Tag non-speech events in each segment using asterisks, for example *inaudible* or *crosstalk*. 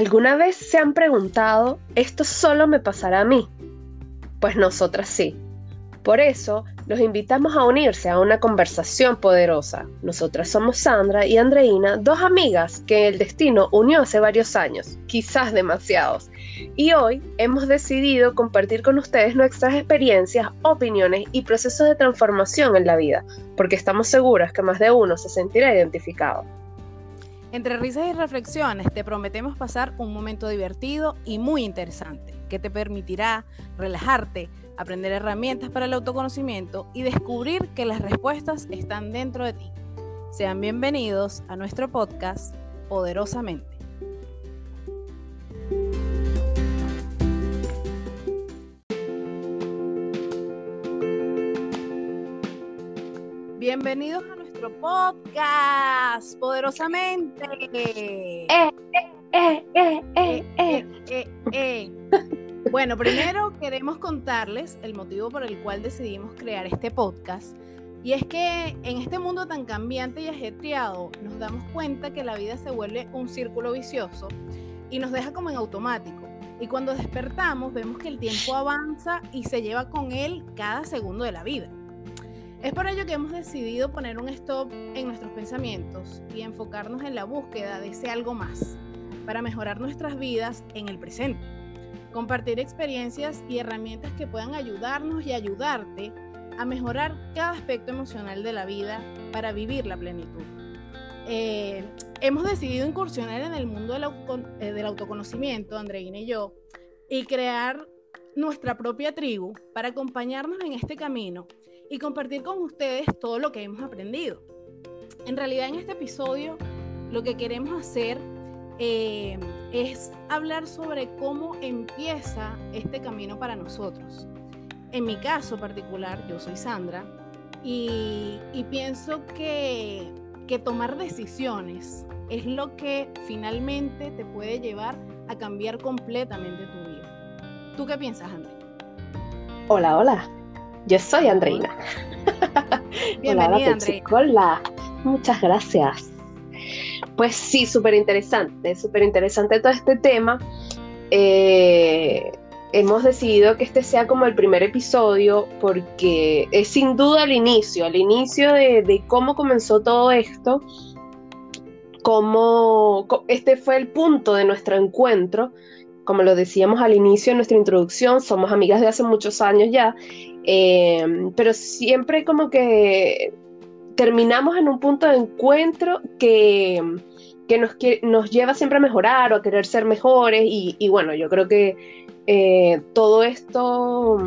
¿Alguna vez se han preguntado, ¿esto solo me pasará a mí? Pues nosotras sí. Por eso, los invitamos a unirse a una conversación poderosa. Nosotras somos Sandra y Andreina, dos amigas que el destino unió hace varios años, quizás demasiados. Y hoy hemos decidido compartir con ustedes nuestras experiencias, opiniones y procesos de transformación en la vida, porque estamos seguras que más de uno se sentirá identificado. Entre risas y reflexiones te prometemos pasar un momento divertido y muy interesante que te permitirá relajarte, aprender herramientas para el autoconocimiento y descubrir que las respuestas están dentro de ti. Sean bienvenidos a nuestro podcast Poderosamente. Bienvenidos a nuestro podcast Poderosamente. Eh, eh, eh, eh, eh, eh. eh, eh, eh. Bueno, primero queremos contarles el motivo por el cual decidimos crear este podcast. Y es que en este mundo tan cambiante y ajetreado nos damos cuenta que la vida se vuelve un círculo vicioso y nos deja como en automático. Y cuando despertamos vemos que el tiempo avanza y se lleva con él cada segundo de la vida. Es por ello que hemos decidido poner un stop en nuestros pensamientos y enfocarnos en la búsqueda de ese algo más para mejorar nuestras vidas en el presente compartir experiencias y herramientas que puedan ayudarnos y ayudarte a mejorar cada aspecto emocional de la vida para vivir la plenitud. Eh, hemos decidido incursionar en el mundo del, eh, del autoconocimiento, Andreina y yo, y crear nuestra propia tribu para acompañarnos en este camino y compartir con ustedes todo lo que hemos aprendido. En realidad en este episodio lo que queremos hacer eh, es hablar sobre cómo empieza este camino para nosotros. En mi caso particular, yo soy Sandra y, pienso que, que tomar decisiones es lo que finalmente te puede llevar a cambiar completamente tu vida. ¿Tú qué piensas, André? Hola, hola. Yo soy Andreina. *laughs* Bienvenida, Andreina. Hola, muchas gracias. Pues sí, súper interesante, súper interesante todo este tema. Eh, hemos decidido que este sea como el primer episodio porque es sin duda el inicio, el inicio de, cómo comenzó todo esto, cómo este fue el punto de nuestro encuentro. Como lo decíamos al inicio de nuestra introducción, somos amigas de hace muchos años ya, eh, pero siempre como que terminamos en un punto de encuentro que, nos, nos lleva siempre a mejorar o a querer ser mejores y, bueno, yo creo que eh, todo esto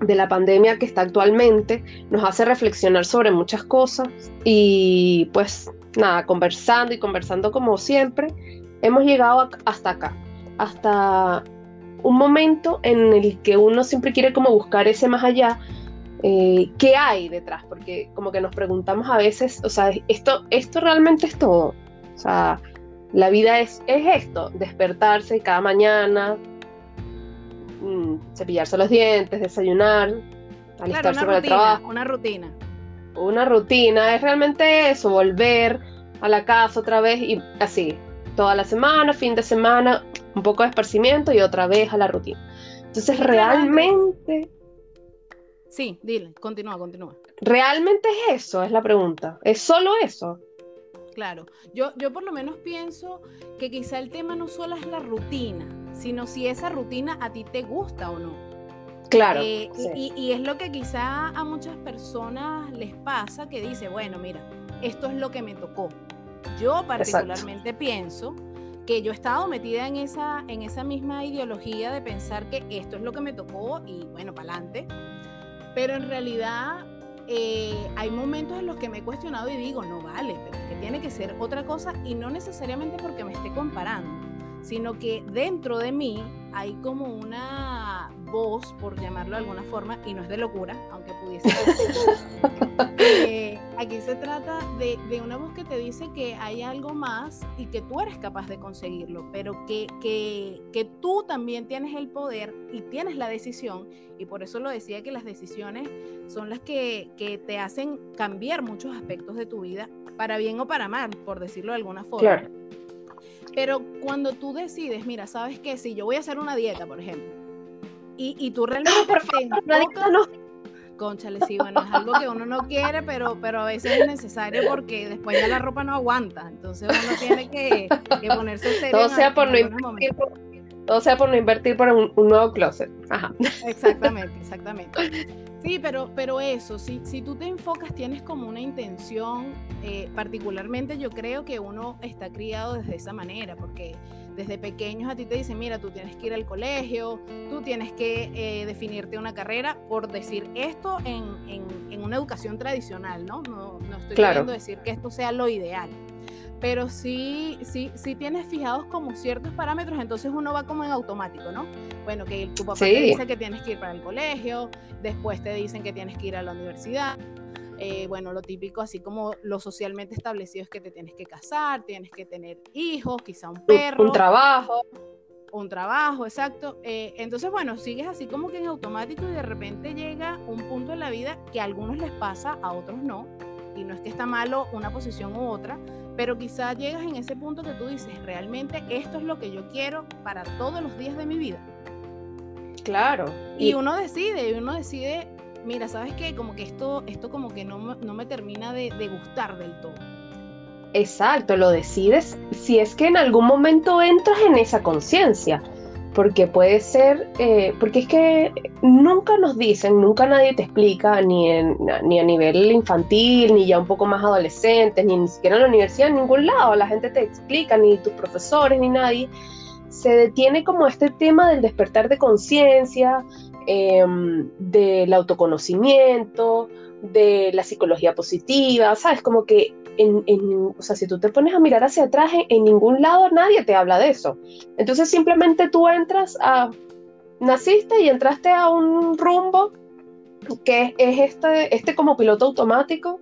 de la pandemia que está actualmente nos hace reflexionar sobre muchas cosas y pues nada, conversando y conversando como siempre, hemos llegado hasta acá, hasta un momento en el que uno siempre quiere como buscar ese más allá, eh, qué hay detrás, porque como que nos preguntamos a veces, o sea, esto, esto realmente es todo. O sea, la vida es, es esto, despertarse cada mañana, mm, cepillarse los dientes, desayunar, alistarse para el trabajo. Una rutina. Una rutina, es realmente eso, volver a la casa otra vez y así, toda la semana, fin de semana, un poco de esparcimiento y otra vez a la rutina. Entonces, realmente Sí, dile, continúa, continúa. ¿Realmente es eso? Es la pregunta. ¿Es solo eso? Claro, yo, yo por lo menos pienso que quizá el tema no solo es la rutina, sino si esa rutina a ti te gusta o no. Claro. Eh, y, es lo que quizá a muchas personas les pasa que dice, bueno, mira, esto es lo que me tocó. Yo particularmente pienso que yo he estado metida en esa, en esa misma ideología de pensar que esto es lo que me tocó y bueno, para adelante pero en realidad eh, hay momentos en los que me he cuestionado y digo, no vale, pero que tiene que ser otra cosa y no necesariamente porque me esté comparando, sino que dentro de mí hay como una voz, por llamarlo de alguna forma, y no es de locura, aunque pudiese ser. *laughs* Eh, aquí se trata de, una voz que te dice que hay algo más y que tú eres capaz de conseguirlo, pero que, que, que tú también tienes el poder y tienes la decisión, y por eso lo decía que las decisiones son las que, que te hacen cambiar muchos aspectos de tu vida, para bien o para mal, por decirlo de alguna forma. Pero cuando tú decides, mira, ¿sabes qué? Si yo voy a hacer una dieta, por ejemplo, y, y tú realmente no, Conchale, sí, bueno, es algo que uno no quiere, pero, pero a veces es necesario porque después ya la ropa no aguanta. Entonces uno tiene que, ponerse serio. Todo sea, por no invertir, todo sea por no invertir para un, un nuevo closet. Ajá. Exactamente, exactamente. Sí, pero, pero eso, si, si tú te enfocas, tienes como una intención, eh, particularmente yo creo que uno está criado desde esa manera, porque desde pequeños a ti te dicen, mira, tú tienes que ir al colegio, tú tienes que eh, definirte una carrera, por decir esto en, en, una educación tradicional, ¿no? No, no estoy queriendo decir que esto sea lo ideal pero sí, sí, sí tienes fijados como ciertos parámetros, entonces uno va como en automático, ¿no? Bueno, que tu papá te dice que tienes que ir para el colegio, después te dicen que tienes que ir a la universidad. Eh, bueno, lo típico, así como lo socialmente establecido es que te tienes que casar, tienes que tener hijos, quizá un perro. Un, trabajo. Un trabajo, exacto. Eh, entonces, bueno, sigues así como que en automático y de repente llega un punto en la vida que a algunos les pasa, a otros no. Y no es que está malo una posición u otra, pero quizá llegas en ese punto que tú dices, realmente esto es lo que yo quiero para todos los días de mi vida. Claro. Y, uno decide, y uno decide, mira, ¿sabes qué? Como que esto, esto como que no, no me termina de, gustar del todo. Exacto, lo decides si es que en algún momento entras en esa conciencia porque puede ser, eh, porque es que nunca nos dicen, nunca nadie te explica, ni, ni a nivel infantil, ni ya un poco más adolescentes, ni, ni siquiera en la universidad, en ningún lado, la gente te explica, ni tus profesores, ni nadie, se detiene como este tema del despertar de conciencia, em, del autoconocimiento, de la psicología positiva, ¿sabes? Como que en, o sea, si tú te pones a mirar hacia atrás, en, ningún lado nadie te habla de eso. Entonces simplemente tú entras a, naciste y entraste a un rumbo que es este, este como piloto automático,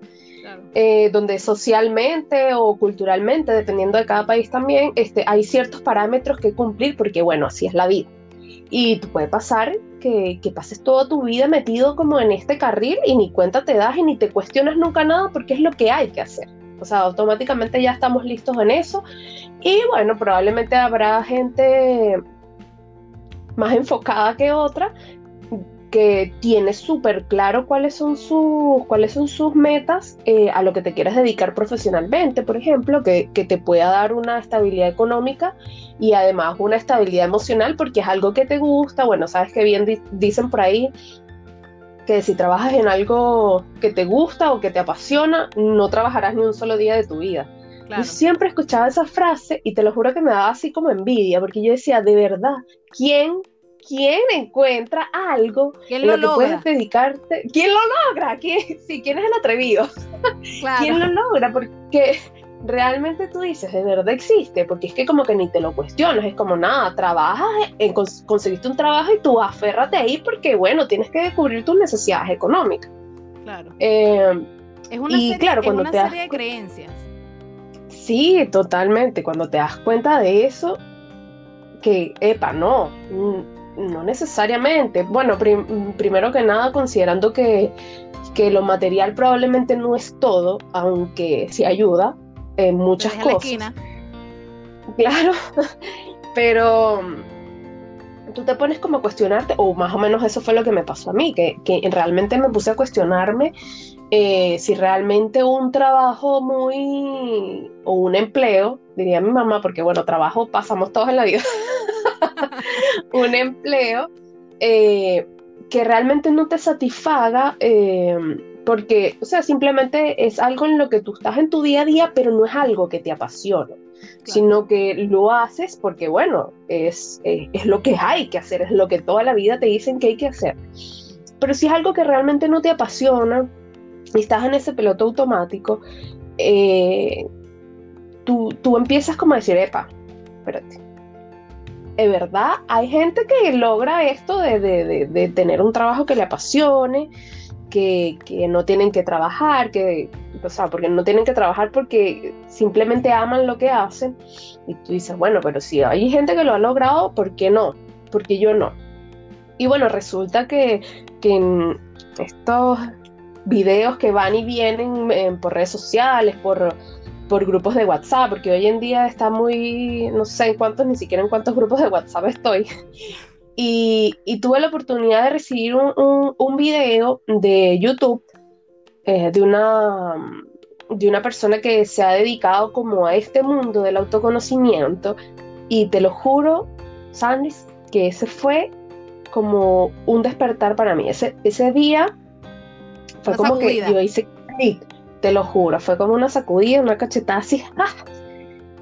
eh, donde socialmente o culturalmente, dependiendo de cada país también, este, hay ciertos parámetros que cumplir, porque bueno, así es la vida. Y puede pasar que, que, pases toda tu vida metido como en este carril y ni cuenta te das y ni te cuestionas nunca nada porque es lo que hay que hacer. O sea, automáticamente ya estamos listos en eso. Y bueno, probablemente habrá gente más enfocada que otra que tiene súper claro cuáles son sus, cuáles son sus metas eh, a lo que te quieres dedicar profesionalmente, por ejemplo, que, que, te pueda dar una estabilidad económica y además una estabilidad emocional porque es algo que te gusta. Bueno, sabes que bien dicen por ahí que si trabajas en algo que te gusta o que te apasiona, no trabajarás ni un solo día de tu vida. Yo siempre escuchaba esa frase y te lo juro que me daba así como envidia, porque yo decía, de verdad, ¿quién, quién encuentra algo ¿Quién lo, que puedes dedicarte? ¿Quién lo logra? ¿Quién, sí, ¿quién es el atrevido? ¿Quién lo logra? Porque realmente tú dices, de verdad existe, porque es que como que ni te lo cuestionas, es como nada, trabajas, conseguiste un trabajo y tú aférrate ahí porque bueno, tienes que descubrir tus necesidades económicas. Claro. Eh, es una, serie, claro, cuando una serie de creencias. Sí, totalmente, cuando te das cuenta de eso, que, epa, no, mm, no necesariamente. Bueno, primero que nada, considerando que, que lo material probablemente no es todo, aunque sí ayuda, en muchas cosas. Claro, *laughs* pero tú te pones como a cuestionarte, o más o menos eso fue lo que me pasó a mí, que, que realmente me puse a cuestionarme eh, si realmente un trabajo muy, o un empleo, diría mi mamá, porque bueno, trabajo pasamos todos en la vida, *laughs* un empleo eh, que realmente no te satisfaga. Eh, porque, o sea, simplemente es algo en lo que tú estás en tu día a día, pero no es algo que te apasiona, sino que lo haces porque, bueno, es, es, lo que hay que hacer, es lo que toda la vida te dicen que hay que hacer. Pero si es algo que realmente no te apasiona y estás en ese piloto automático, eh, tú, tú empiezas como a decir, epa, espérate. De verdad, hay gente que logra esto de, de, de tener un trabajo que le apasione, que, no tienen que trabajar, que, o sea, porque no tienen que trabajar porque simplemente aman lo que hacen. Y tú dices, bueno, pero si hay gente que lo ha logrado, ¿por qué no? Porque yo no. Y bueno, resulta que, en estos videos que van y vienen por redes sociales, por, por grupos de WhatsApp, porque hoy en día está muy, no sé en cuántos, ni siquiera en cuántos grupos de WhatsApp estoy. Y, tuve la oportunidad de recibir un, un, video de YouTube eh, de, una, de una persona que se ha dedicado como a este mundo del autoconocimiento. Y te lo juro, Sandis, que ese fue como un despertar para mí. Ese, ese día fue como que yo hice clic, te lo juro, fue como una sacudida, una cachetada así. *laughs* ¡ah!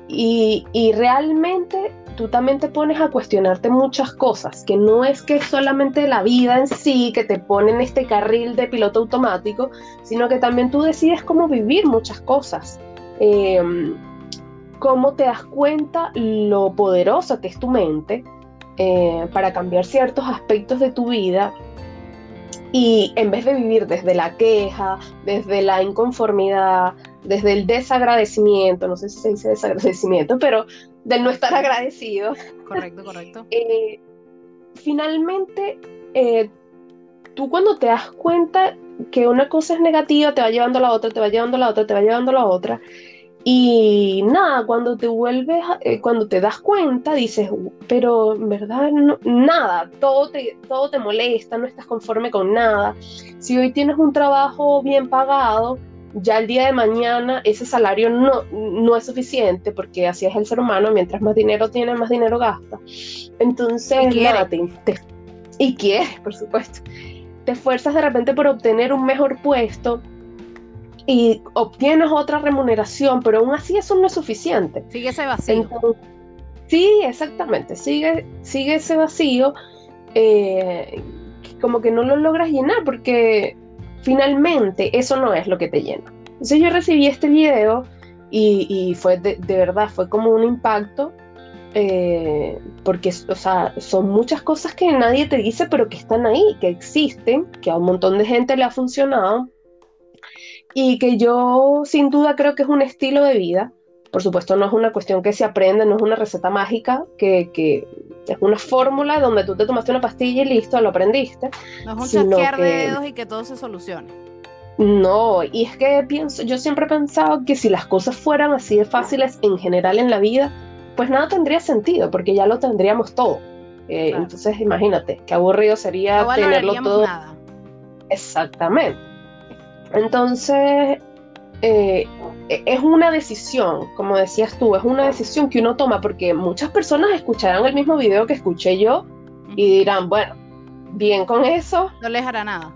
Y, y, realmente tú también te pones a cuestionarte muchas cosas, que no es que solamente la vida en sí que te pone en este carril de piloto automático, sino que también tú decides cómo vivir muchas cosas. Em, cómo te das cuenta lo poderosa que es tu mente eh, para cambiar ciertos aspectos de tu vida y en vez de vivir desde la queja, desde la inconformidad, desde el desagradecimiento, no sé si se dice desagradecimiento, pero del no estar agradecido. Correcto, correcto. *laughs* Eh, finalmente, eh, tú cuando te das cuenta que una cosa es negativa, te va llevando a la otra, te va llevando a la otra, te va llevando a la otra, y nada, cuando te vuelves, eh, cuando te das cuenta, dices, pero en verdad nada, todo te, todo te molesta, no estás conforme con nada. Si hoy tienes un trabajo bien pagado, ya el día de mañana ese salario no, no es suficiente, porque así es el ser humano, mientras más dinero tiene, más dinero gasta. Entonces, y nada, y quieres, por supuesto. Te esfuerzas de repente por obtener un mejor puesto y obtienes otra remuneración, pero aún así eso no es suficiente. Sigue ese vacío. sí, exactamente, sigue, sigue ese vacío, eh, como que no lo logras llenar porque finalmente eso no es lo que te llena. Entonces yo recibí este video y, fue de, verdad, fue como un impacto. Eh, porque o sea, son muchas cosas que nadie te dice, pero que están ahí, que existen, que a un montón de gente le ha funcionado, y que yo sin duda creo que es un estilo de vida. Por supuesto, no es una cuestión que se aprende, no es una receta mágica, que, que es una fórmula donde tú te tomaste una pastilla y listo, lo aprendiste. No es un chasquear de dedos y que todo se solucione. No, y es que pienso, yo siempre he pensado que si las cosas fueran así de fáciles en general en la vida, pues nada tendría sentido, porque ya lo tendríamos todo. Eh, entonces, imagínate, qué aburrido sería tenerlo todo. Nada. Exactamente. Entonces, eh, es una decisión, como decías tú, es una decisión que uno toma porque muchas personas escucharán el mismo video que escuché yo y dirán, bueno, bien con eso. No les hará nada.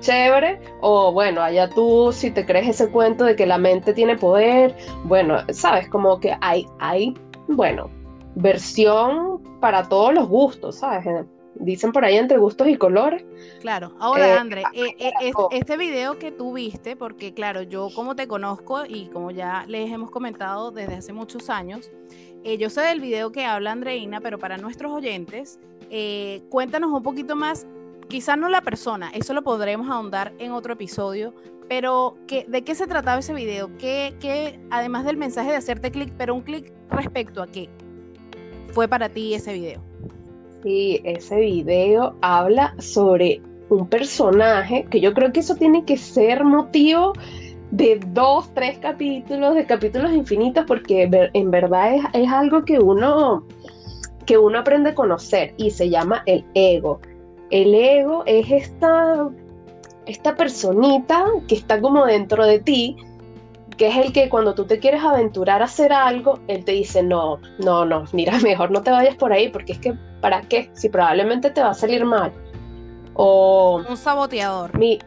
Chévere, o bueno, allá tú si te crees ese cuento de que la mente tiene poder, bueno, sabes, como que hay, hay, bueno, versión para todos los gustos, ¿sabes? Dicen por ahí entre gustos y colores. Claro, ahora eh, André, eh, eh, este video que tú viste, porque claro, yo como te conozco y como ya les hemos comentado desde hace muchos años, yo sé del video que habla Andreina, pero para nuestros oyentes, cuéntanos un poquito más, quizás no la persona, eso lo podremos ahondar en otro episodio, pero ¿qué, ¿de qué se trataba ese video? ¿Qué, qué, además del mensaje de hacerte clic, pero un clic respecto a qué fue para ti ese video? Sí, ese video habla sobre un personaje que yo creo que eso tiene que ser motivo de dos, tres capítulos, de capítulos infinitos, porque en verdad es, algo que uno, que uno aprende a conocer y se llama el ego. El ego es esta, esta personita que está como dentro de ti, que es el que cuando tú te quieres aventurar a hacer algo, él te dice, no, no, no, mira, *laughs* mejor no te vayas por ahí, porque es que, ¿para qué? Si probablemente te va a salir mal. O... Un saboteador. Mi,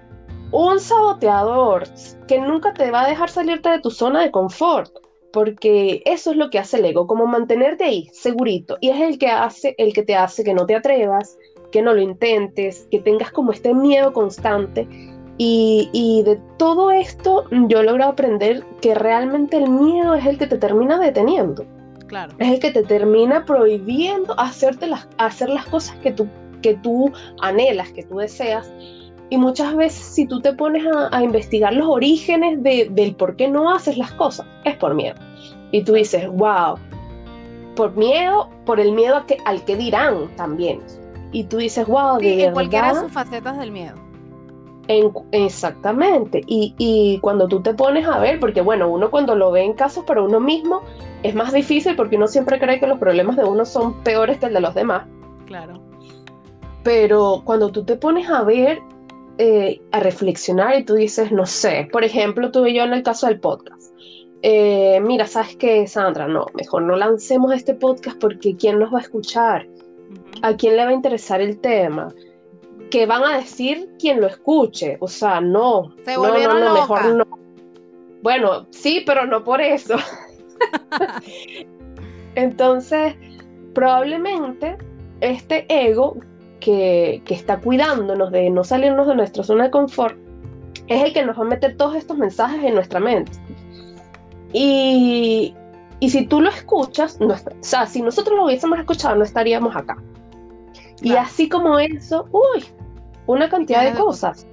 un saboteador que nunca te va a dejar salirte de tu zona de confort, porque eso es lo que hace el ego, como mantenerte ahí, segurito, y es el que hace, el que te hace que no te atrevas, que no lo intentes, que tengas como este miedo constante y, de todo esto yo he logrado aprender que realmente el miedo es el que te termina deteniendo. Claro. Es el que te termina prohibiendo hacerte las, hacer las cosas que tú, que tú anhelas, que tú deseas. Y muchas veces si tú te pones a, investigar los orígenes de, del por qué no haces las cosas, es por miedo. Y tú dices, wow, por miedo, por el miedo que, al que dirán también. Y tú dices, wow, de cualquiera de sus facetas del miedo exactamente. Y, y, cuando tú te pones a ver, porque bueno, uno cuando lo ve en casos para uno mismo es más difícil porque uno siempre cree que los problemas de uno son peores que el de los demás. Claro. Pero cuando tú te pones a ver, eh, a reflexionar y tú dices, no sé, por ejemplo, tuve yo en el caso del podcast. Eh, mira, ¿sabes qué, Sandra? No, mejor no lancemos este podcast porque ¿quién nos va a escuchar? ¿A quién le va a interesar el tema? ¿Qué van a decir quien lo escuche? O sea, no. Se no, no, no, mejor no. Bueno, sí, pero no por eso. *laughs* Entonces, probablemente este ego que, está cuidándonos de no salirnos de nuestra zona de confort es el que nos va a meter todos estos mensajes en nuestra mente. Y, si tú lo escuchas, o sea, si nosotros lo hubiésemos escuchado, no estaríamos acá. Y así como eso, uy, una cantidad de, cosas.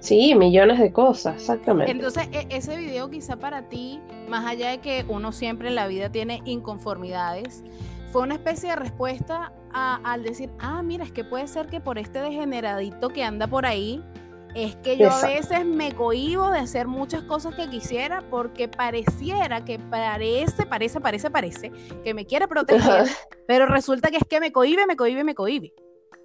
Sí, millones de cosas, exactamente. Entonces, e, ese video quizá para ti, más allá de que uno siempre en la vida tiene inconformidades, fue una especie de respuesta al decir, ah, mira, es que puede ser que por este degeneradito que anda por ahí, es que yo a veces me cohibo de hacer muchas cosas que quisiera porque pareciera que parece, parece, parece, parece que me quiere proteger, pero resulta que es que me cohibe, me cohibe, me cohibe.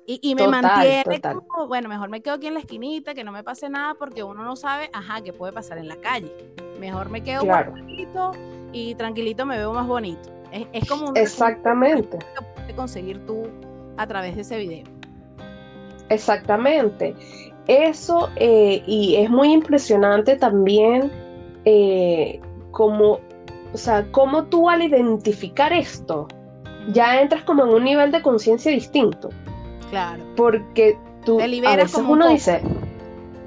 Y, me mantiene como, bueno, mejor me quedo aquí en la esquinita, que no me pase nada, porque uno no sabe, ajá, qué puede pasar en la calle. Mejor me quedo tranquilito y tranquilito me veo más bonito. Es, como un Exactamente. que puedes conseguir tú a través de ese video. Exactamente. Eso, eh, y es muy impresionante también eh, como, o sea, cómo tú al identificar esto, ya entras como en un nivel de conciencia distinto. Claro. Porque tú te liberas como uno dice,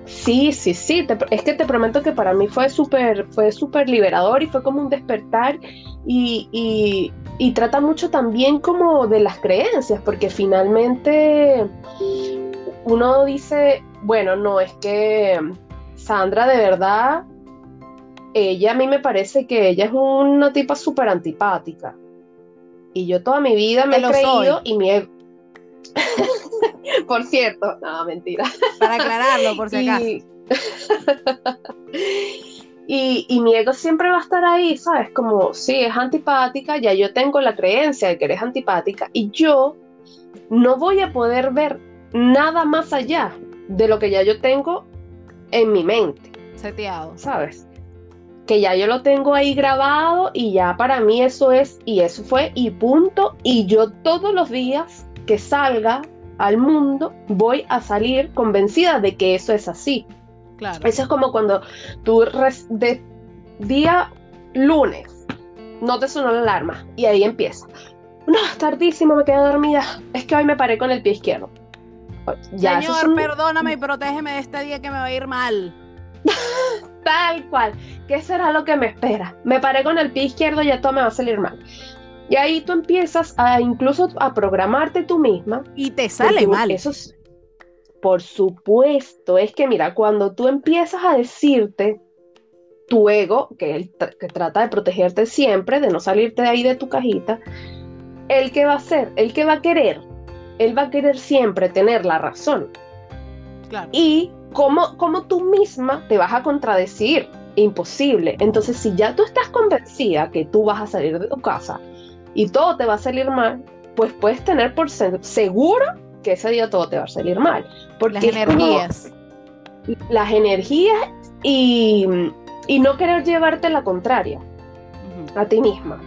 sí, sí, sí, es que te prometo que para mí fue súper fue súper liberador y fue como un despertar y, y, trata mucho también como de las creencias, porque finalmente uno dice, bueno, no, es que Sandra de verdad, ella a mí me parece que ella es una tipa súper antipática. Y yo toda mi vida me he creído y mi por cierto, no, mentira. Para aclararlo, por si acaso. *laughs* Y, y, mi ego siempre va a estar ahí, ¿sabes? Como, sí, es antipática, ya yo tengo la creencia de que eres antipática y yo no voy a poder ver nada más allá de lo que ya yo tengo en mi mente. Seteado. ¿Sabes? Que ya yo lo tengo ahí grabado y ya para mí eso es, y eso fue, y punto. Y yo todos los días que salga al mundo, voy a salir convencida de que eso es así. Claro. Eso es como cuando tú de día lunes no te sonó la alarma y ahí empieza. No, es tardísimo, me quedé dormida. Es que hoy me paré con el pie izquierdo. Ya, Señor, perdóname y protégeme de este día que me va a ir mal. *laughs* Tal cual. ¿Qué será lo que me espera? Me paré con el pie izquierdo y ya todo me va a salir mal. Y ahí tú empiezas a incluso a programarte tú misma. Y te sale mal. Eso es, por supuesto, es que mira, cuando tú empiezas a decirte tu ego, que, que trata de protegerte siempre, de no salirte de ahí de tu cajita, el que va a hacer, el que va a querer, él va a querer siempre tener la razón. Claro. Y cómo, cómo tú misma te vas a contradecir, imposible. Entonces, si ya tú estás convencida que tú vas a salir de tu casa y todo te va a salir mal, pues puedes tener por seguro que ese día todo te va a salir mal. Porque las energías. las energías y, y, no querer llevarte la contraria a ti misma.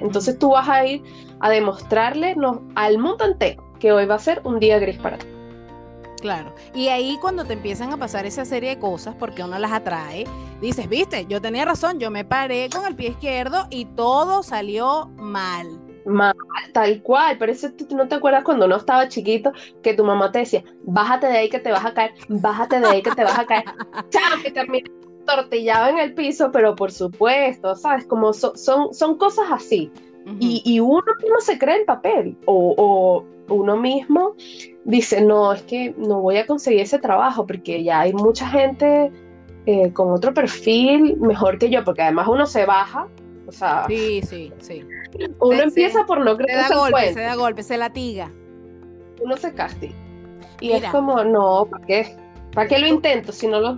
Entonces tú vas a ir a demostrarle no, al mundo entero que hoy va a ser un día gris para ti. Claro. Y ahí cuando te empiezan a pasar esa serie de cosas, porque uno las atrae, dices, viste, yo tenía razón, yo me paré con el pie izquierdo y todo salió mal. Mal, tal cual, pero eso tú no te acuerdas cuando uno estaba chiquito que tu mamá te decía, bájate de ahí que te vas a caer, bájate de ahí que te vas a caer. *laughs* Chao, que termina tortillado en el piso, pero por supuesto, ¿sabes? Como son, son cosas así. y, uno mismo se cree el papel, o, o uno mismo dice, no, es que no voy a conseguir ese trabajo porque ya hay mucha gente eh, con otro perfil mejor que yo, porque además uno se baja, o sea... Sí, sí, sí. Uno empieza por no creer se da golpe, se da golpe, se latiga. Uno se castiga. Y es como, no, ¿para qué? ¿Para qué lo intento si no lo...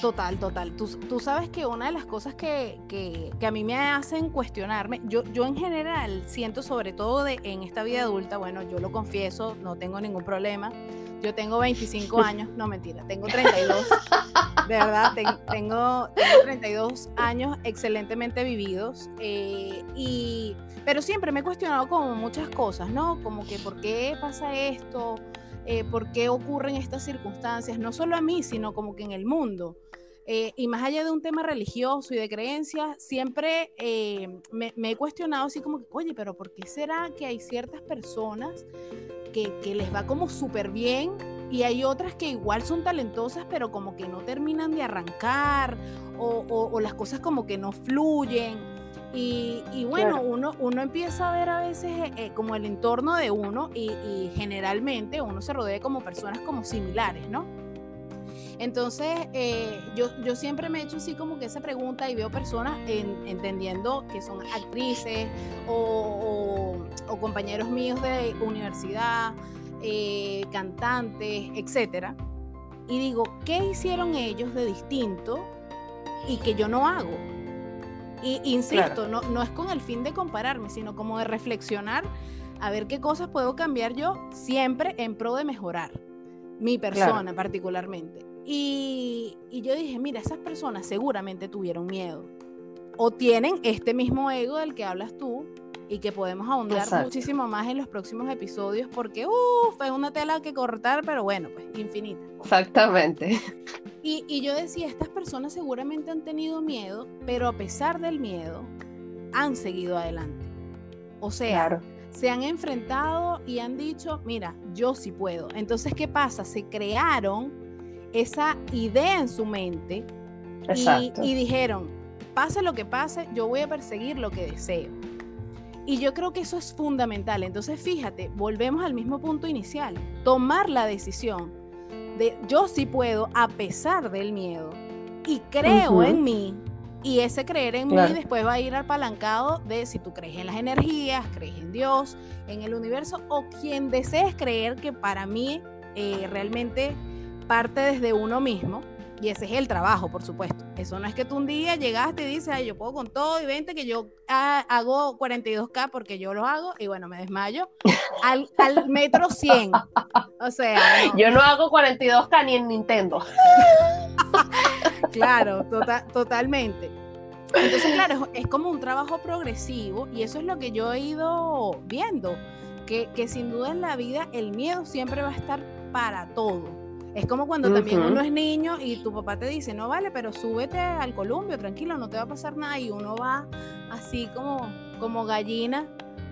Total, total. Tú, sabes que una de las cosas que, a mí me hacen cuestionarme, yo, yo en general siento sobre todo de, en esta vida adulta, bueno, yo lo confieso, no tengo ningún problema. Yo tengo 25 *laughs* años, no mentira, tengo 32. De verdad, tengo, tengo, 32 años excelentemente vividos. Eh, y, pero siempre me he cuestionado como muchas cosas, ¿no? Como que por qué pasa esto, eh, por qué ocurren estas circunstancias, no solo a mí, sino como que en el mundo. Eh, y más allá de un tema religioso y de creencias, siempre eh, me, he cuestionado así como, oye, pero ¿por qué será que hay ciertas personas que, que les va como súper bien y hay otras que igual son talentosas, pero como que no terminan de arrancar o, o, las cosas como que no fluyen? Y, bueno, uno, uno empieza a ver a veces eh, eh, como el entorno de uno y, generalmente uno se rodea como personas como similares, ¿no? Entonces, eh, yo, yo siempre me he hecho así como que esa pregunta y veo personas entendiendo que son actrices o, compañeros míos de universidad, cantantes, etcétera. Y digo, ¿qué hicieron ellos de distinto y que yo no hago? Y insisto, no, no es con el fin de compararme, sino como de reflexionar a ver qué cosas puedo cambiar yo siempre en pro de mejorar mi persona particularmente. Y, y, yo dije, mira, esas personas seguramente tuvieron miedo o tienen este mismo ego del que hablas tú y que podemos ahondar muchísimo más en los próximos episodios porque, uff, es una tela que cortar, pero bueno, pues infinita. Exactamente. *laughs* Y, y, yo decía, estas personas seguramente han tenido miedo, pero a pesar del miedo, han seguido adelante. O sea, se han enfrentado y han dicho, mira, yo sí puedo. Entonces, ¿qué pasa? Se crearon esa idea en su mente y, y dijeron, pase lo que pase, yo voy a perseguir lo que deseo. Y yo creo que eso es fundamental. Entonces, fíjate, volvemos al mismo punto inicial. Tomar la decisión de yo sí puedo a pesar del miedo y creo en mí. Y ese creer en mí después va a ir apalancado de si tú crees en las energías, crees en Dios, en el universo o quien desees creer que para mí eh, realmente parte desde uno mismo y ese es el trabajo, por supuesto. Eso no es que tú un día llegaste y dices, ay, yo puedo con todo y vente que yo ah, hago 42K porque yo lo hago y bueno, me desmayo *laughs* al, metro 100. O sea. Yo no hago 42K ni en Nintendo. *laughs* claro, tota-, totalmente. Entonces, claro, es, como un trabajo progresivo y eso es lo que yo he ido viendo, que, que sin duda en la vida el miedo siempre va a estar para todo es como cuando también uno es niño y tu papá te dice, no vale, pero súbete al columpio, tranquilo, no te va a pasar nada. Y uno va así como, como gallina,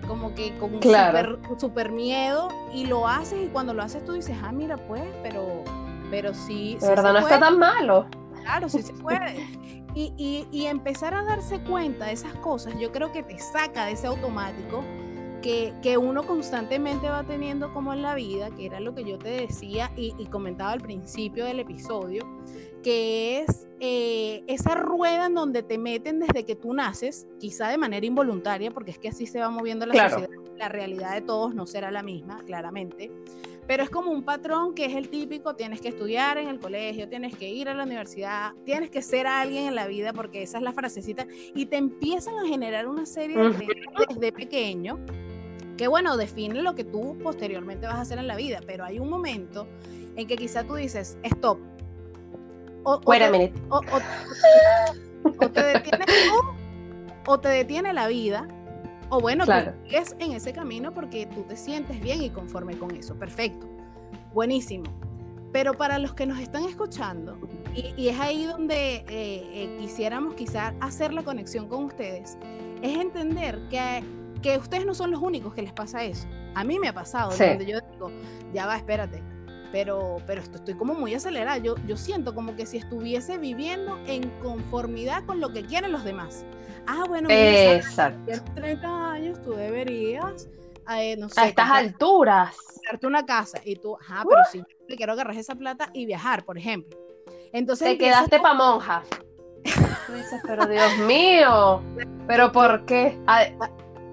como que con super, miedo y lo haces y cuando lo haces tú dices, ah, mira, pues, pero, pero sí. De verdad no está tan malo. Claro, sí se puede. Y, y, y empezar a darse cuenta de esas cosas, yo creo que te saca de ese automático que, uno constantemente va teniendo como en la vida, que era lo que yo te decía y, comentaba al principio del episodio, que es eh, esa rueda en donde te meten desde que tú naces, quizá de manera involuntaria, porque es que así se va moviendo la sociedad, la realidad de todos no será la misma, claramente, pero es como un patrón que es el típico, tienes que estudiar en el colegio, tienes que ir a la universidad, tienes que ser alguien en la vida, porque esa es la frasecita, y te empiezan a generar una serie de desde pequeño que bueno, define lo que tú posteriormente vas a hacer en la vida, pero hay un momento en que quizá tú dices, stop. O, o, te, o, te detiene o, te detiene la vida, o bueno, claro. tú sigues en ese camino porque tú te sientes bien y conforme con eso. Perfecto. Buenísimo. Pero para los que nos están escuchando, y, es ahí donde eh, eh, quisiéramos quizás hacer la conexión con ustedes, es entender que que ustedes no son los únicos que les pasa eso. A mí me ha pasado, donde yo digo, ya va, espérate, pero, pero estoy como muy acelerada. Yo, yo siento como que si estuviese viviendo en conformidad con lo que quieren los demás. Ah, bueno, mira, Exacto. 30 años tú deberías, eh, no sé, a estas alturas, darte una casa y tú, ajá, pero si yo quiero agarrar esa plata y viajar, por ejemplo. Entonces te quedaste pa' monja. *laughs* Tú dices, pero Dios mío, pero ¿por qué?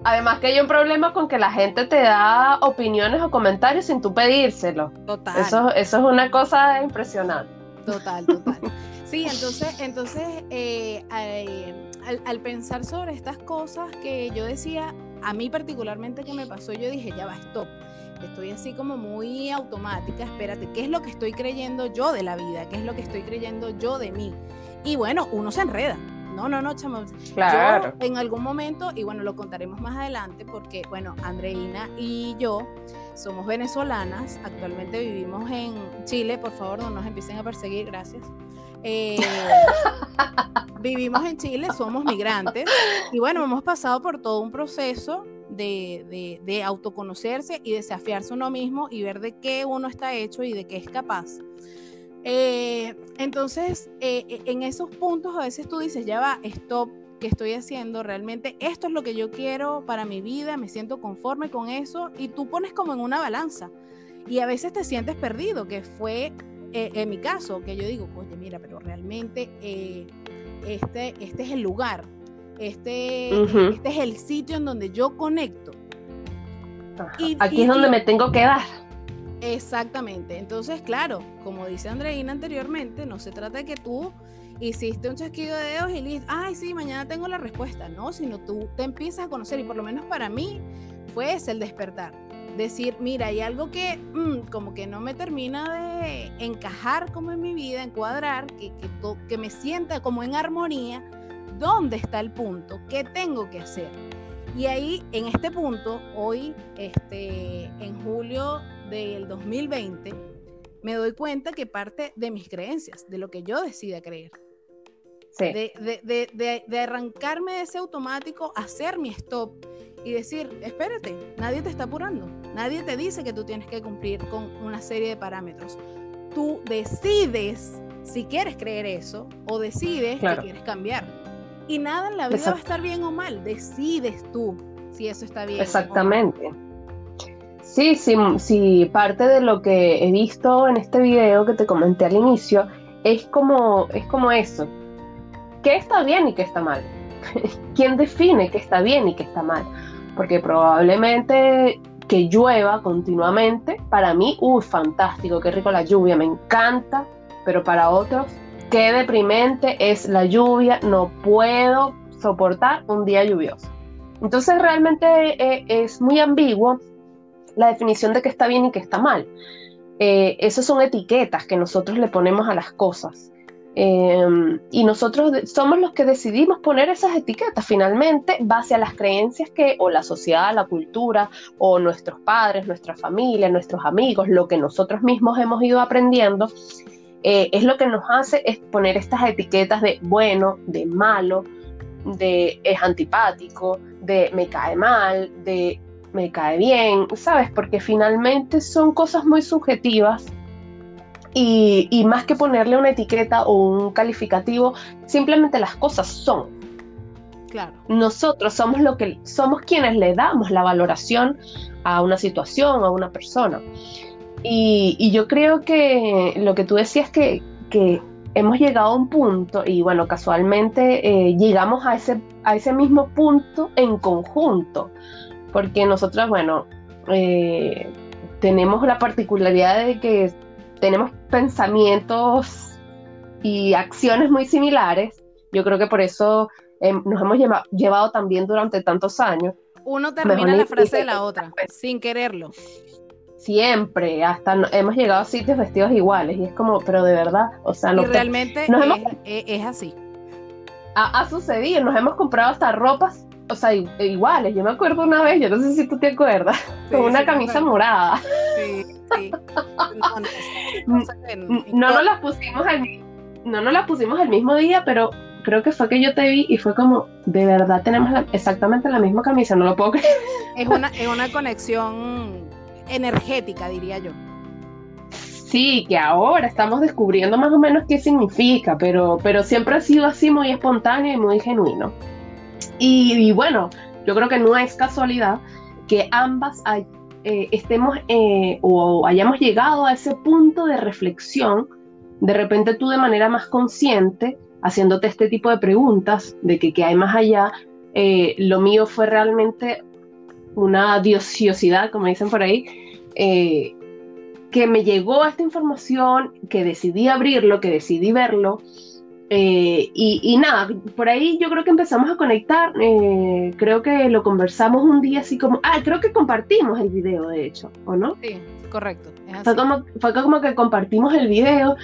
Además que hay un problema con que la gente te da opiniones o comentarios sin tú pedírselo. Total. Eso, eso es una cosa impresionante. Total, total. Sí, entonces, entonces eh, al, al, pensar sobre estas cosas que yo decía, a mí particularmente que me pasó, yo dije, ya va, stop. Estoy así como muy automática, espérate, ¿qué es lo que estoy creyendo yo de la vida? ¿Qué es lo que estoy creyendo yo de mí? Y bueno, uno se enreda, no, no, no, chamo. Claro. Yo en algún momento, y bueno, lo contaremos más adelante, porque, bueno, Andreina y yo somos venezolanas, actualmente vivimos en Chile, por favor, no nos empiecen a perseguir, gracias. Eh, *laughs* vivimos en Chile, somos migrantes, y bueno, hemos pasado por todo un proceso de, de, de, autoconocerse y desafiarse uno mismo y ver de qué uno está hecho y de qué es capaz. Eh, entonces, eh, e, en esos puntos a veces tú dices, ya va, stop, ¿qué estoy haciendo? Realmente esto es lo que yo quiero para mi vida, me siento conforme con eso y tú pones como en una balanza. Y a veces te sientes perdido, que fue eh, en mi caso, que yo digo, oye, mira, pero realmente este, este es el lugar, este, este es el sitio en donde yo conecto. Y, Aquí es donde me tengo que dar. Exactamente. Entonces, claro, como dice Andreina anteriormente, no se trata de que tú hiciste un chasquido de dedos y listo, ay, sí, mañana tengo la respuesta. No, sino tú te empiezas a conocer y por lo menos para mí fue ese el despertar. Decir, mira, hay algo que mm, como que no me termina de encajar como en mi vida, encuadrar, que, que, que me sienta como en armonía. ¿Dónde está el punto? ¿Qué tengo que hacer? Y ahí, en este punto, hoy, este, en julio del 2020, me doy cuenta que parte de mis creencias, de lo que yo decida creer. De, de, de, arrancarme de ese automático, hacer mi stop y decir, espérate, nadie te está apurando, nadie te dice que tú tienes que cumplir con una serie de parámetros. Tú decides si quieres creer eso o decides que quieres cambiar. Y nada en la vida va a estar bien o mal, decides tú si eso está bien. Exactamente. Sí, sí, sí, parte de lo que he visto en este video que te comenté al inicio es como, es como eso. ¿Qué está bien y qué está mal? *laughs* ¿Quién define qué está bien y qué está mal? Porque probablemente que llueva continuamente, para mí, uy, fantástico, qué rico la lluvia, me encanta, pero para otros, qué deprimente es la lluvia, no puedo soportar un día lluvioso. Entonces realmente eh, es muy ambiguo la definición de qué está bien y qué está mal. Eh, esas son etiquetas que nosotros le ponemos a las cosas. Em, y nosotros somos los que decidimos poner esas etiquetas finalmente base a las creencias que o la sociedad, la cultura o nuestros padres, nuestra familia, nuestros amigos, lo que nosotros mismos hemos ido aprendiendo, eh, es lo que nos hace es poner estas etiquetas de bueno, de malo, de es antipático, de me cae mal, de me cae bien, ¿sabes? Porque finalmente son cosas muy subjetivas y, más que ponerle una etiqueta o un calificativo, simplemente las cosas son. Claro. Nosotros somos lo que somos quienes le damos la valoración a una situación, a una persona. Y, yo creo que lo que tú decías que, que hemos llegado a un punto, y bueno, casualmente eh, llegamos a ese, a ese mismo punto en conjunto porque nosotros, bueno, eh, tenemos la particularidad de que tenemos pensamientos y acciones muy similares. Yo creo que por eso em, nos hemos llevado también durante tantos años. Uno termina la frase de la otra, sin quererlo. Siempre, hasta hemos llegado a sitios vestidos iguales y es como, pero de verdad, o sea, no. Y realmente es, así. Ha, ha, sucedido, nos hemos comprado hasta ropas o sea, iguales. Yo me acuerdo una vez, yo no sé si tú te acuerdas, con una camisa morada. Sí, sí. No, nos las pusimos al no nos las pusimos el mismo día, pero creo que fue que yo te vi y fue como, de verdad tenemos exactamente la misma camisa, no lo puedo creer. Es una, es una conexión energética, diría yo. Sí, que ahora estamos descubriendo más o menos qué significa, pero, pero siempre ha sido así muy espontáneo y muy genuino. Y, bueno, yo creo que no es casualidad que ambas eh, estemos eh, o hayamos llegado a ese punto de reflexión, de repente tú de manera más consciente, haciéndote este tipo de preguntas de que qué hay más allá, eh, lo mío fue realmente una diosiosidad, como dicen por ahí, que me llegó esta información, que decidí abrirlo, que decidí verlo. Eh, y, nada, por ahí yo creo que empezamos a conectar, eh, creo que lo conversamos un día así como, ah, creo que compartimos el video de hecho, ¿o no? Sí, correcto. Fue, como, fue como que compartimos el video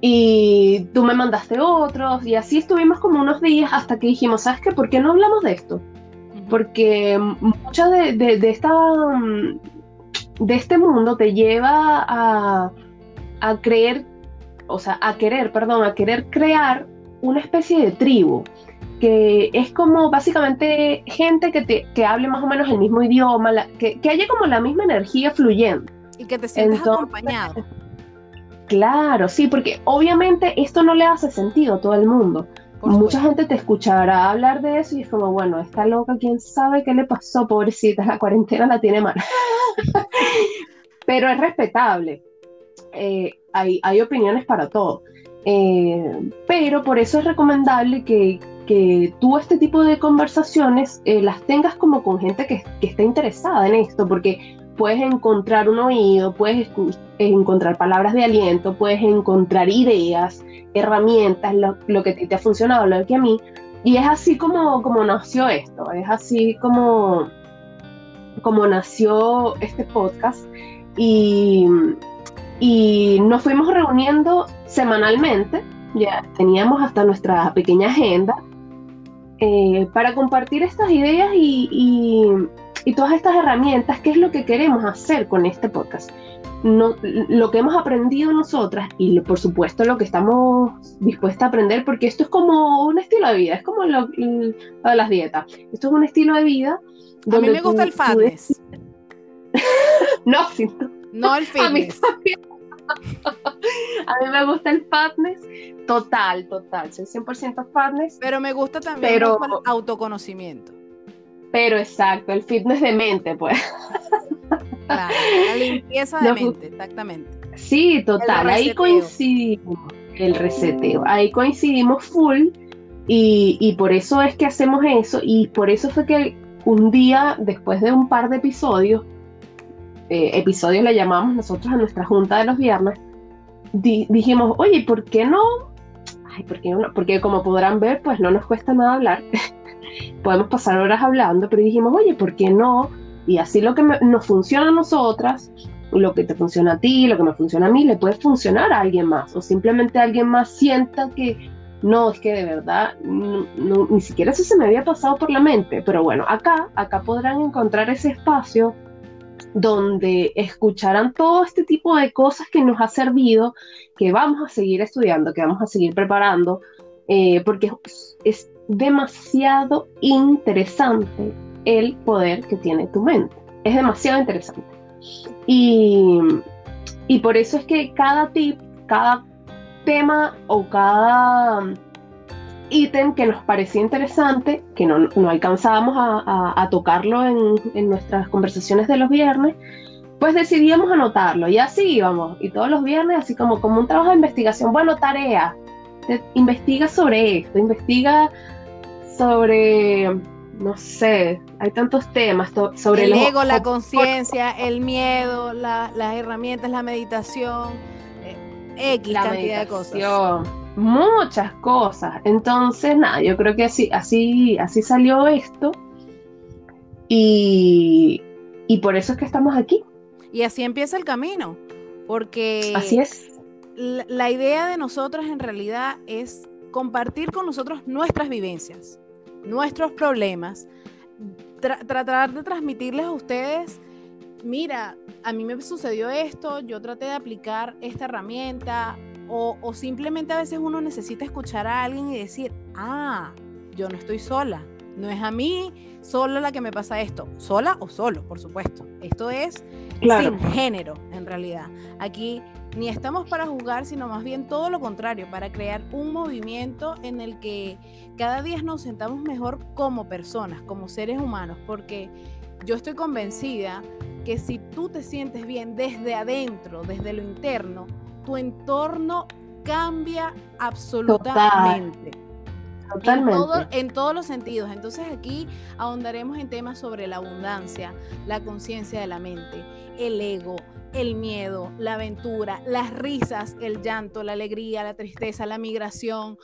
y tú me mandaste otros y así estuvimos como unos días hasta que dijimos, ¿sabes qué? ¿Por qué no hablamos de esto? Porque mucha de, de, esta de este mundo te lleva a, a creer, o sea, a querer, perdón, a querer crear una especie de tribu que es como básicamente gente que, te, que hable más o menos el mismo idioma, que, que, haya como la misma energía fluyendo. Y que te sientas acompañado. Claro, sí, porque obviamente esto no le hace sentido a todo el mundo. Mucha gente te escuchará hablar de eso y es como, bueno, está loca, quién sabe qué le pasó, pobrecita, la cuarentena la tiene mal. *laughs* Pero es respetable. Eh, hay, opiniones para todo. Eh, pero por eso es recomendable que, que tú este tipo de conversaciones eh, las tengas como con gente que, que esté interesada en esto, porque puedes encontrar un oído, puedes encontrar palabras de aliento, puedes encontrar ideas, herramientas, lo, que te ha funcionado, lo que a mí. Y es así como, como nació esto, es así como, como nació este podcast. Y, y nos fuimos reuniendo semanalmente, ya teníamos hasta nuestra pequeña agenda, eh, para compartir estas ideas y, y todas estas herramientas, ¿qué es lo que queremos hacer con este podcast? No, lo que hemos aprendido nosotras y por supuesto lo que estamos dispuestas a aprender, porque esto es como un estilo de vida, es como lo, de las dietas. Esto es un estilo de vida. a mí me gusta el fitness. *laughs* no, sí, no el fitness. A mí, *laughs* me gusta el fitness total, total. Soy 100% fitness. Pero me gusta también el autoconocimiento. Pero exacto, el fitness de mente, pues. Claro, la limpieza de *laughs* mente, exactamente. Sí, total, ahí coincidimos, el reseteo, ahí coincidimos full y, y, por eso es que hacemos eso y por eso fue que un día, después de un par de episodios, eh, episodios le llamamos nosotros a nuestra junta de los viernes, dijimos, oye, ¿por qué no? Ay. Porque como podrán ver, pues no nos cuesta nada hablar. *laughs* podemos pasar horas hablando, pero dijimos, oye, ¿por qué no? Y así lo que nos funciona a nosotras, lo que te funciona a ti, lo que me funciona a mí, le puede funcionar a alguien más. O simplemente alguien más sienta que no, es que de verdad ni siquiera eso se me había pasado por la mente. Pero bueno, acá, acá podrán encontrar ese espacio donde escucharán todo este tipo de cosas que nos ha servido, que vamos a seguir estudiando, que vamos a seguir preparando, eh, porque es, demasiado interesante el poder que tiene tu mente. Es demasiado interesante. Y, y por eso es que cada tip, cada tema o cada ítem que nos parecía interesante, que no, no alcanzábamos a, a, tocarlo en, en, nuestras conversaciones de los viernes, pues decidíamos anotarlo y así íbamos. Y todos los viernes, así como, como un trabajo de investigación, bueno, tarea, investiga sobre esto, investiga sobre, no sé, hay tantos temas sobre el ego, la conciencia, el miedo, las herramientas, la meditación, eh, X cantidad de cosas. Muchas cosas. Entonces, nada, yo creo que así, así, así salió esto. Y, y por eso es que estamos aquí. Y así empieza el camino. Porque así es. la idea de nosotros en realidad es compartir con nosotros nuestras vivencias nuestros problemas, tratar de transmitirles a ustedes, mira, a mí me sucedió esto, yo traté de aplicar esta herramienta, o, o simplemente a veces uno necesita escuchar a alguien y decir, ah, yo no estoy sola, no es a mí sola la que me pasa esto, sola o solo, por supuesto. Esto es sin género, en realidad. Aquí ni estamos para juzgar, sino más bien todo lo contrario, para crear un movimiento en el que cada día nos sentamos mejor como personas, como seres humanos, porque yo estoy convencida que si tú te sientes bien desde adentro, desde lo interno, tu entorno cambia absolutamente. Totalmente. En, todos los sentidos. Entonces aquí ahondaremos en temas sobre la abundancia, la conciencia de la mente, el ego, el miedo, la aventura, las risas, el llanto, la alegría, la tristeza, la migración,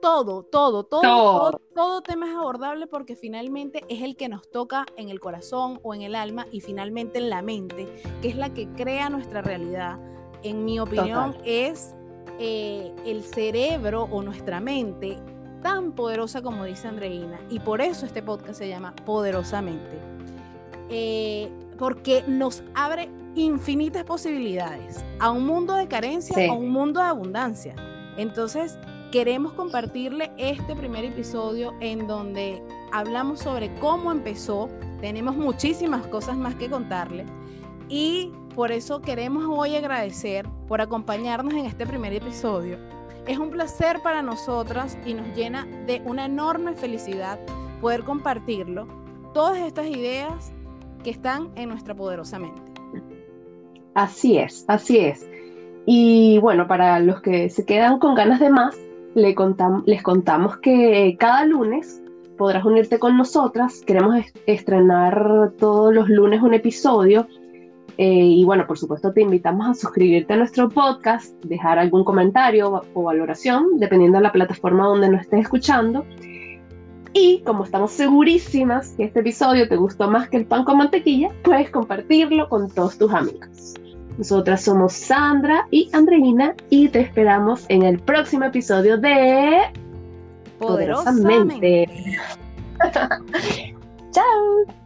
todo, todo, todo, todo, todo, tema es abordable porque finalmente es el que nos toca en el corazón o en el alma y finalmente en la mente, que es la que crea nuestra realidad. En mi opinión es eh, el cerebro o nuestra mente tan poderosa como dice Andreina y por eso este podcast se llama Poderosamente. Eh, porque nos abre infinitas posibilidades a un mundo de carencia, a un mundo de abundancia. Entonces, queremos compartirle este primer episodio en donde hablamos sobre cómo empezó. Tenemos muchísimas cosas más que contarle y por eso queremos hoy agradecer por acompañarnos en este primer episodio. Es un placer para nosotras y nos llena de una enorme felicidad poder compartirlo, todas estas ideas que están en nuestra poderosa mente. Así es, así es. Y bueno, para los que se quedan con ganas de más, les contamos que cada lunes podrás unirte con nosotras. Queremos estrenar todos los lunes un episodio. Eh, y bueno, por supuesto te invitamos a suscribirte a nuestro podcast, dejar algún comentario o valoración, dependiendo de la plataforma donde nos estés escuchando. Y como estamos segurísimas que este episodio te gustó más que el pan con mantequilla, puedes compartirlo con todos tus amigos. Nosotras somos Sandra y Andreina y te esperamos en el próximo episodio de Poderosamente. *laughs* *laughs* Chao.